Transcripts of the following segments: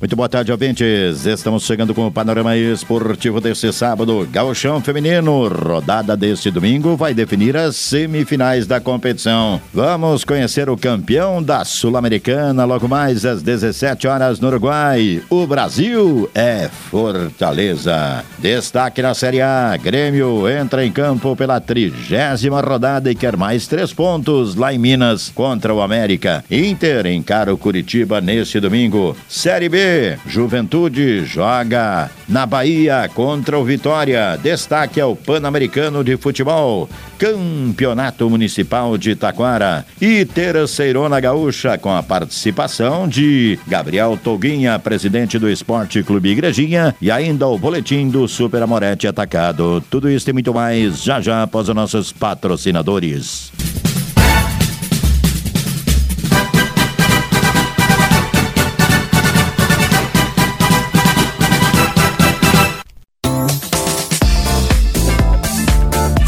Muito boa tarde, ouvintes. Estamos chegando com o panorama esportivo deste sábado. Gauchão Feminino, rodada deste domingo, vai definir as semifinais da competição. Vamos conhecer o campeão da Sul-Americana logo mais às 17 horas no Uruguai. O Brasil é Fortaleza. Destaque na Série A: Grêmio entra em campo pela trigésima rodada e quer mais três pontos lá em Minas contra o América. Inter encara o Curitiba neste domingo. Série B. Juventude joga na Bahia contra o Vitória. Destaque ao Pan-Americano de Futebol. Campeonato Municipal de Taquara. E Terceirona Gaúcha com a participação de Gabriel Toguinha, presidente do Esporte Clube Igrejinha. E ainda o boletim do Super Amorete Atacado. Tudo isso e muito mais já já após os nossos patrocinadores.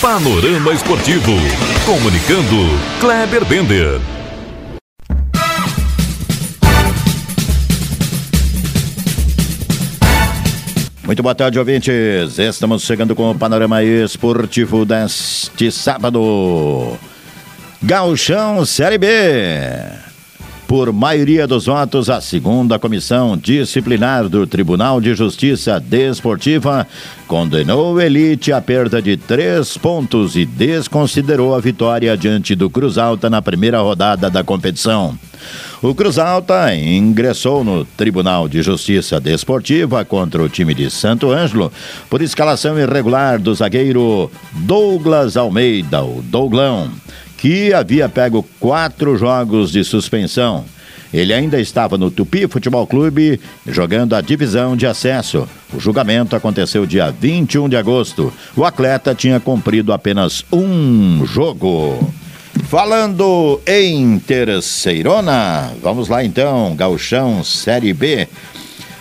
Panorama Esportivo. Comunicando, Kleber Bender. Muito boa tarde, ouvintes. Estamos chegando com o panorama esportivo deste sábado. Gauchão Série B. Por maioria dos votos, a segunda comissão disciplinar do Tribunal de Justiça Desportiva condenou Elite a perda de três pontos e desconsiderou a vitória diante do Cruz Alta na primeira rodada da competição. O Cruz Alta ingressou no Tribunal de Justiça Desportiva contra o time de Santo Ângelo por escalação irregular do zagueiro Douglas Almeida, o Douglão que havia pego quatro jogos de suspensão. Ele ainda estava no Tupi Futebol Clube jogando a divisão de acesso. O julgamento aconteceu dia 21 de agosto. O atleta tinha cumprido apenas um jogo. Falando em Terceirona, vamos lá então, Gauchão Série B.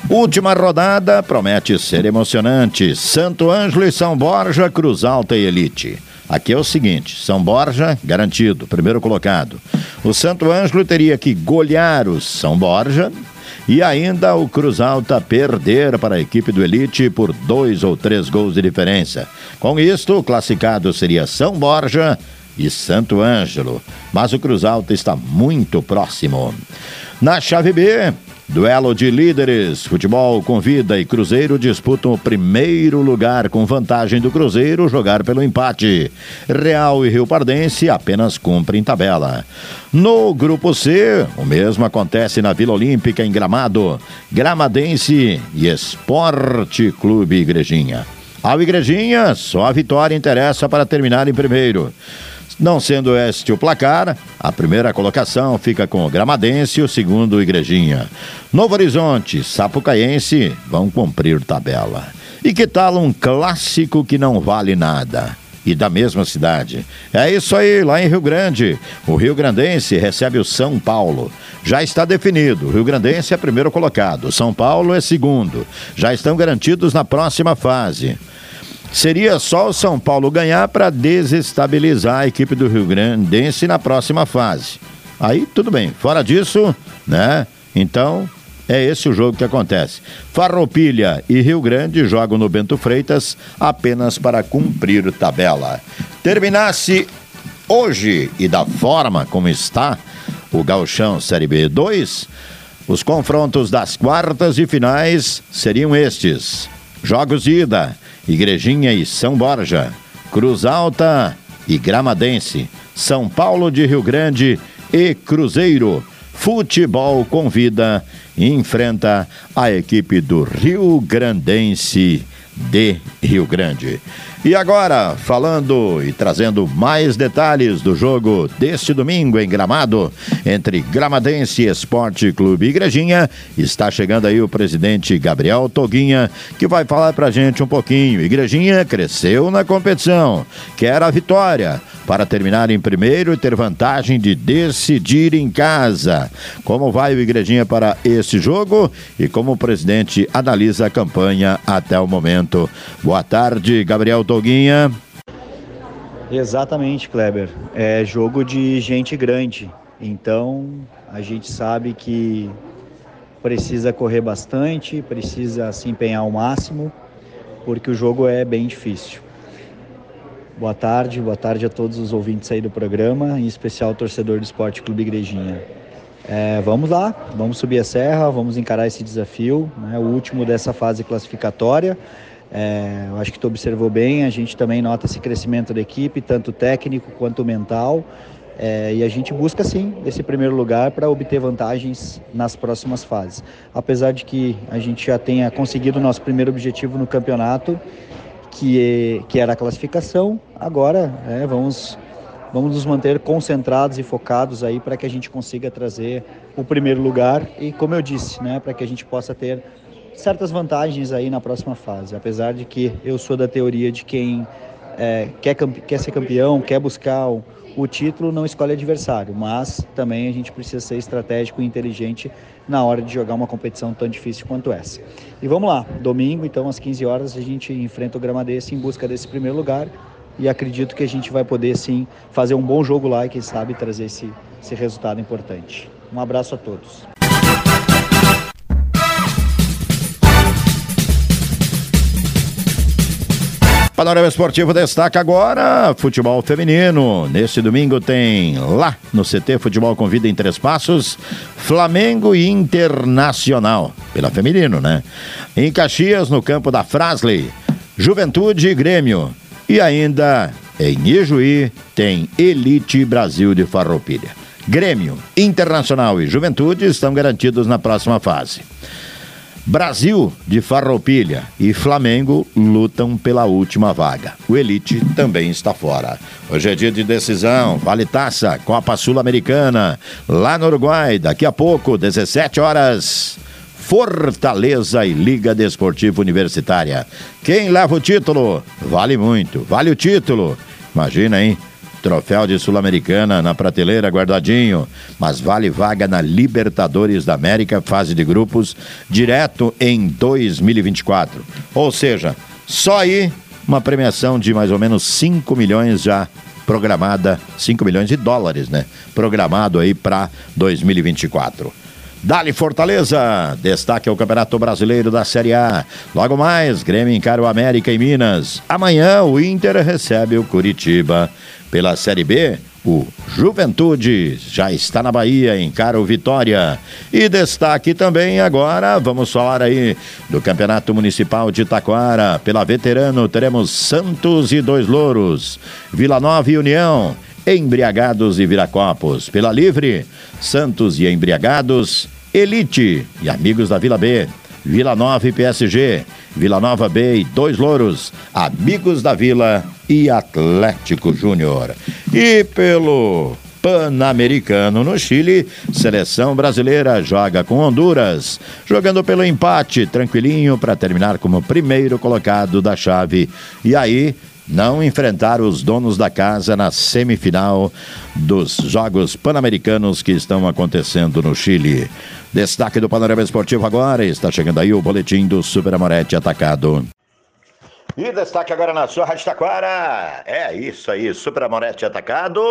Última rodada promete ser emocionante. Santo Ângelo e São Borja, Cruz Alta e Elite. Aqui é o seguinte: São Borja, garantido, primeiro colocado. O Santo Ângelo teria que golear o São Borja e ainda o Cruz Alta perder para a equipe do Elite por dois ou três gols de diferença. Com isto, o classificado seria São Borja e Santo Ângelo. Mas o Cruz Alta está muito próximo. Na chave B, Duelo de líderes. Futebol convida e Cruzeiro disputam o primeiro lugar com vantagem do Cruzeiro jogar pelo empate. Real e Rio Pardense apenas cumprem tabela. No grupo C, o mesmo acontece na Vila Olímpica em Gramado. Gramadense e Esporte Clube Igrejinha. Ao Igrejinha, só a vitória interessa para terminar em primeiro. Não sendo este o placar, a primeira colocação fica com o Gramadense e o segundo Igrejinha. Novo Horizonte, Sapucaense vão cumprir tabela. E que tal um clássico que não vale nada? E da mesma cidade. É isso aí, lá em Rio Grande. O Rio Grandense recebe o São Paulo. Já está definido. O Rio Grandense é primeiro colocado. São Paulo é segundo. Já estão garantidos na próxima fase. Seria só o São Paulo ganhar para desestabilizar a equipe do Rio Grandense na próxima fase. Aí tudo bem. Fora disso, né? Então, é esse o jogo que acontece. Farroupilha e Rio Grande jogam no Bento Freitas apenas para cumprir tabela. Terminasse hoje e da forma como está o Gauchão Série B2, os confrontos das quartas e finais seriam estes: Jogos de ida. Igrejinha e São Borja, Cruz Alta e Gramadense, São Paulo de Rio Grande e Cruzeiro. Futebol convida e enfrenta a equipe do Rio Grandense de Rio Grande. E agora, falando e trazendo mais detalhes do jogo deste domingo em Gramado, entre Gramadense Esporte Clube e Igrejinha, está chegando aí o presidente Gabriel Toguinha, que vai falar pra gente um pouquinho. Igrejinha cresceu na competição, quer a vitória para terminar em primeiro e ter vantagem de decidir em casa. Como vai o Igrejinha para esse jogo e como o presidente analisa a campanha até o momento. Boa tarde, Gabriel Toguinha. Exatamente, Kleber. É jogo de gente grande. Então, a gente sabe que precisa correr bastante, precisa se empenhar ao máximo, porque o jogo é bem difícil. Boa tarde, boa tarde a todos os ouvintes aí do programa, em especial o torcedor do Esporte Clube Igrejinha. É, vamos lá, vamos subir a serra, vamos encarar esse desafio, né, o último dessa fase classificatória. É, eu acho que tu observou bem, a gente também nota esse crescimento da equipe, tanto técnico quanto mental. É, e a gente busca sim esse primeiro lugar para obter vantagens nas próximas fases. Apesar de que a gente já tenha conseguido o nosso primeiro objetivo no campeonato, que, que era a classificação. Agora é, vamos, vamos nos manter concentrados e focados aí para que a gente consiga trazer o primeiro lugar e, como eu disse, né, para que a gente possa ter certas vantagens aí na próxima fase. Apesar de que eu sou da teoria de quem é, quer, quer ser campeão, quer buscar o, o título, não escolhe adversário, mas também a gente precisa ser estratégico e inteligente na hora de jogar uma competição tão difícil quanto essa. E vamos lá, domingo, então às 15 horas, a gente enfrenta o Gramadense em busca desse primeiro lugar e acredito que a gente vai poder sim fazer um bom jogo lá e quem sabe trazer esse, esse resultado importante. Um abraço a todos. Panorama Esportivo destaca agora futebol feminino. Neste domingo tem lá no CT Futebol Convida em Três Passos, Flamengo e Internacional, pela feminino, né? Em Caxias, no campo da Frasley, Juventude e Grêmio. E ainda em Ijuí tem Elite Brasil de Farroupilha. Grêmio, Internacional e Juventude estão garantidos na próxima fase. Brasil de Farroupilha e Flamengo lutam pela última vaga. O Elite também está fora. Hoje é dia de decisão, vale taça, Copa Sul-Americana, lá no Uruguai, daqui a pouco, 17 horas. Fortaleza e Liga Desportiva Universitária. Quem leva o título? Vale muito, vale o título. Imagina, hein? Troféu de Sul-Americana na prateleira guardadinho, mas vale vaga na Libertadores da América, fase de grupos, direto em 2024. Ou seja, só aí uma premiação de mais ou menos 5 milhões já programada, 5 milhões de dólares, né? Programado aí para 2024. Dali Fortaleza, destaque ao Campeonato Brasileiro da Série A. Logo mais, Grêmio encara o América em Minas. Amanhã o Inter recebe o Curitiba. Pela Série B, o Juventude já está na Bahia, encara o Vitória. E destaque também agora, vamos falar aí do Campeonato Municipal de Taquara. Pela Veterano teremos Santos e Dois Louros, Vila Nova e União. Embriagados e Viracopos. Pela Livre, Santos e Embriagados, Elite e Amigos da Vila B. Vila Nova e PSG, Vila Nova B e Dois Louros, Amigos da Vila e Atlético Júnior. E pelo Pan-Americano no Chile, seleção brasileira joga com Honduras, jogando pelo empate, tranquilinho para terminar como primeiro colocado da chave. E aí, não enfrentar os donos da casa na semifinal dos Jogos Pan-Americanos que estão acontecendo no Chile. Destaque do Panorama Esportivo agora, está chegando aí o boletim do Super Amorete Atacado. E destaque agora na sua Rádio Taquara. É isso aí, Super Amorete Atacado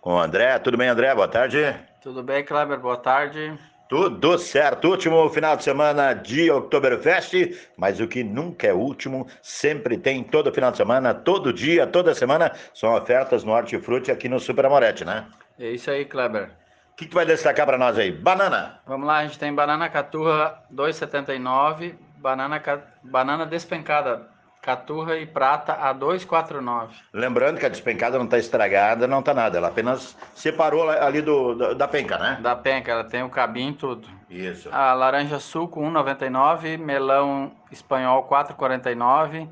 com o André. Tudo bem, André? Boa tarde. Tudo bem, Kleber? Boa tarde. Tudo certo. Último final de semana de Oktoberfest, mas o que nunca é último, sempre tem todo final de semana, todo dia, toda semana, são ofertas no Hortifruti aqui no Super Amorete, né? É isso aí, Kleber. O que, que vai destacar para nós aí? Banana. Vamos lá, a gente tem banana caturra 2,79, banana, banana despencada Caturra e prata a 249. Lembrando que a despencada não está estragada, não está nada. Ela apenas separou ali do, da, da penca, né? Da penca, ela tem o cabinho tudo. Isso. A laranja suco 1,99, melão espanhol 4,49.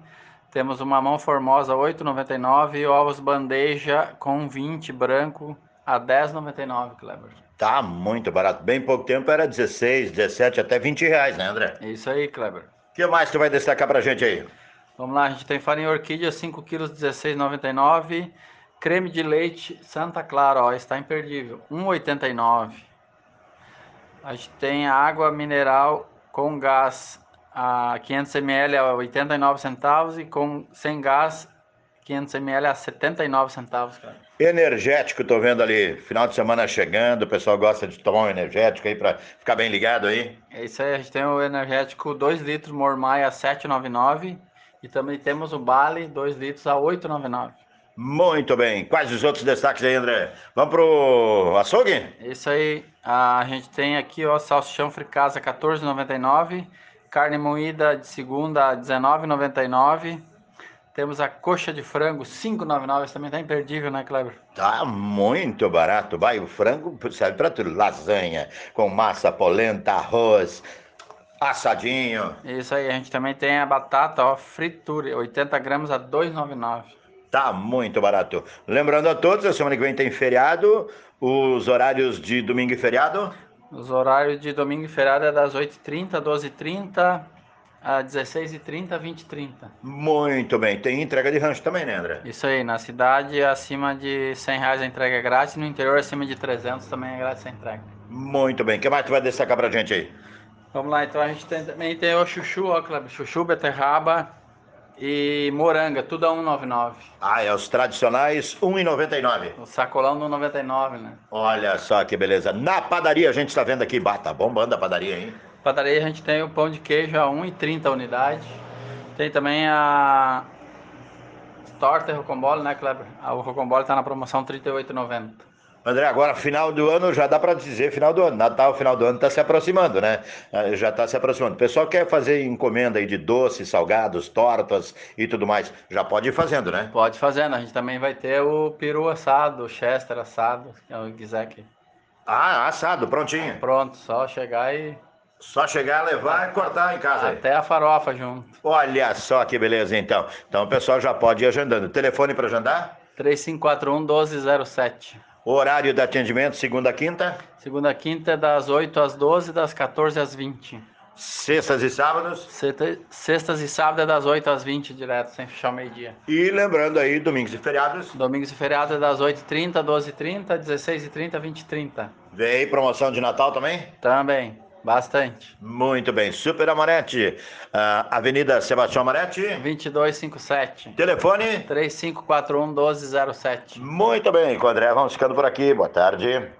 Temos o mamão formosa 8,99 e ovos bandeja com 20 branco a 10,99, Kleber. Tá muito barato. Bem pouco tempo era 16, 17, até 20 reais, né, André? Isso aí, Kleber. O que mais tu vai destacar pra gente aí? Vamos lá, a gente tem farinha orquídea, 5 quilos, 16,99. Creme de leite Santa Clara, ó, está imperdível, 1,89. A gente tem água mineral com gás a 500 ml a 89 centavos e com sem gás 500 ml a 79 centavos, cara. Energético, tô vendo ali, final de semana chegando, o pessoal gosta de tomar um energético aí para ficar bem ligado aí. É isso aí, a gente tem o energético 2 litros Mormai a 7,99 e também temos o Bale, 2 litros a 8,99. Muito bem. Quais os outros destaques aí, André? Vamos pro açougue? Isso aí. A gente tem aqui, ó, salsichão fricasa 14,99. Carne moída de segunda 19,99. Temos a coxa de frango 5,99. Também tá imperdível, né, Kleber? Tá muito barato. Vai, o frango serve para tudo. Lasanha com massa, polenta, arroz, assadinho. Isso aí, a gente também tem a batata, ó, fritura, 80 gramas a 2,99. Tá muito barato. Lembrando a todos, a semana que vem tem feriado, os horários de domingo e feriado. Os horários de domingo e feriado é das 8h30, 12h30, a 16h30, 20h30. Muito bem. Tem entrega de rancho também, né, André? Isso aí, na cidade acima de 100 reais a entrega é grátis, no interior acima de 300 também é grátis a entrega. Muito bem. O que mais tu vai destacar pra gente aí? Vamos lá, então a gente tem, também tem o chuchu, ó, Kleber, chuchu, beterraba e moranga, tudo a 1,99. Ah, é os tradicionais 1,99. O sacolão do 99, né? Olha só que beleza. Na padaria a gente está vendo aqui, bata tá bombando a padaria, hein? Padaria a gente tem o pão de queijo a 1,30 a unidade. Tem também a torta e rocambole, né, Kleber? O rocambole tá na promoção R$ 38,90. André, agora final do ano já dá para dizer final do ano. Natal, final do ano está se aproximando, né? Ah, já está se aproximando. O pessoal quer fazer encomenda aí de doces, salgados, tortas e tudo mais. Já pode ir fazendo, né? Pode fazendo. A gente também vai ter o peru assado, o chester assado, que o quiser aqui. Ah, assado, prontinho. Pronto, só chegar e só chegar, levar e cortar em casa. Até a farofa junto. Olha só que beleza, então. Então o pessoal já pode ir agendando. Telefone para agendar? 3541 1207. Horário de atendimento, segunda a quinta? Segunda a quinta é das 8 às 12, das 14 às 20. Sextas e sábados? Sextas e sábados é das 8 às 20 direto, sem fechar o meio-dia. E lembrando aí, domingos e feriados? Domingos e feriados é das 8h30, 12h30, 16h30, 20h30. Vem promoção de Natal também? Também. Bastante. Muito bem. Super Amorete, uh, Avenida Sebastião Amorete. 2257. Telefone? 3541 1207. Muito bem, com André, vamos ficando por aqui. Boa tarde.